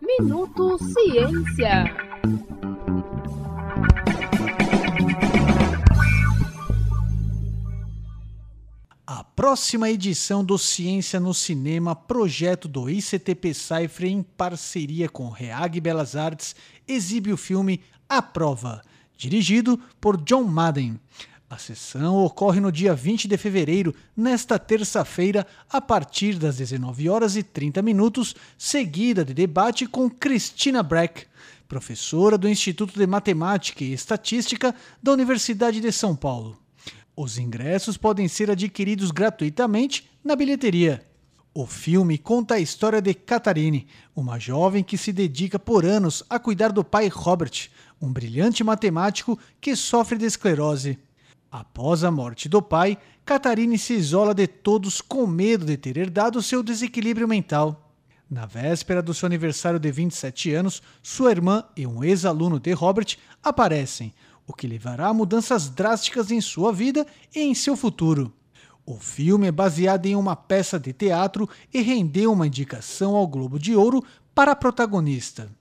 Minuto Ciência. A próxima edição do Ciência no Cinema, projeto do ICTP Cypher em parceria com Reag Belas Artes, exibe o filme A Prova, dirigido por John Madden. A sessão ocorre no dia 20 de fevereiro, nesta terça-feira, a partir das 19 horas e 30 minutos, seguida de debate com Christina Breck, professora do Instituto de Matemática e Estatística da Universidade de São Paulo. Os ingressos podem ser adquiridos gratuitamente na bilheteria. O filme conta a história de Catarine, uma jovem que se dedica por anos a cuidar do pai Robert, um brilhante matemático que sofre de esclerose. Após a morte do pai, Catarine se isola de todos com medo de ter herdado seu desequilíbrio mental. Na véspera do seu aniversário de 27 anos, sua irmã e um ex-aluno de Robert aparecem, o que levará a mudanças drásticas em sua vida e em seu futuro. O filme é baseado em uma peça de teatro e rendeu uma indicação ao Globo de Ouro para a protagonista.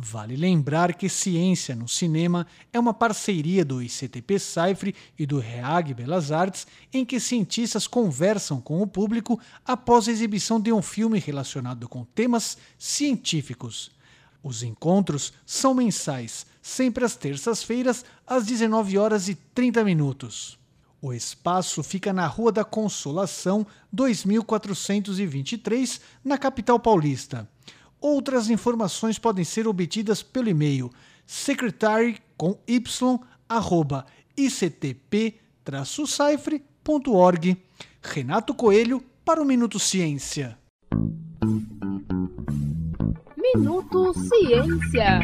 Vale lembrar que Ciência no Cinema é uma parceria do ICTP Cypher e do REAG Belas Artes, em que cientistas conversam com o público após a exibição de um filme relacionado com temas científicos. Os encontros são mensais, sempre às terças-feiras, às 19 horas e 30 minutos. O espaço fica na Rua da Consolação, 2423, na capital paulista. Outras informações podem ser obtidas pelo e-mail secretary com y arroba ictp-cifre.org. Renato Coelho para o Minuto Ciência. Minuto Ciência.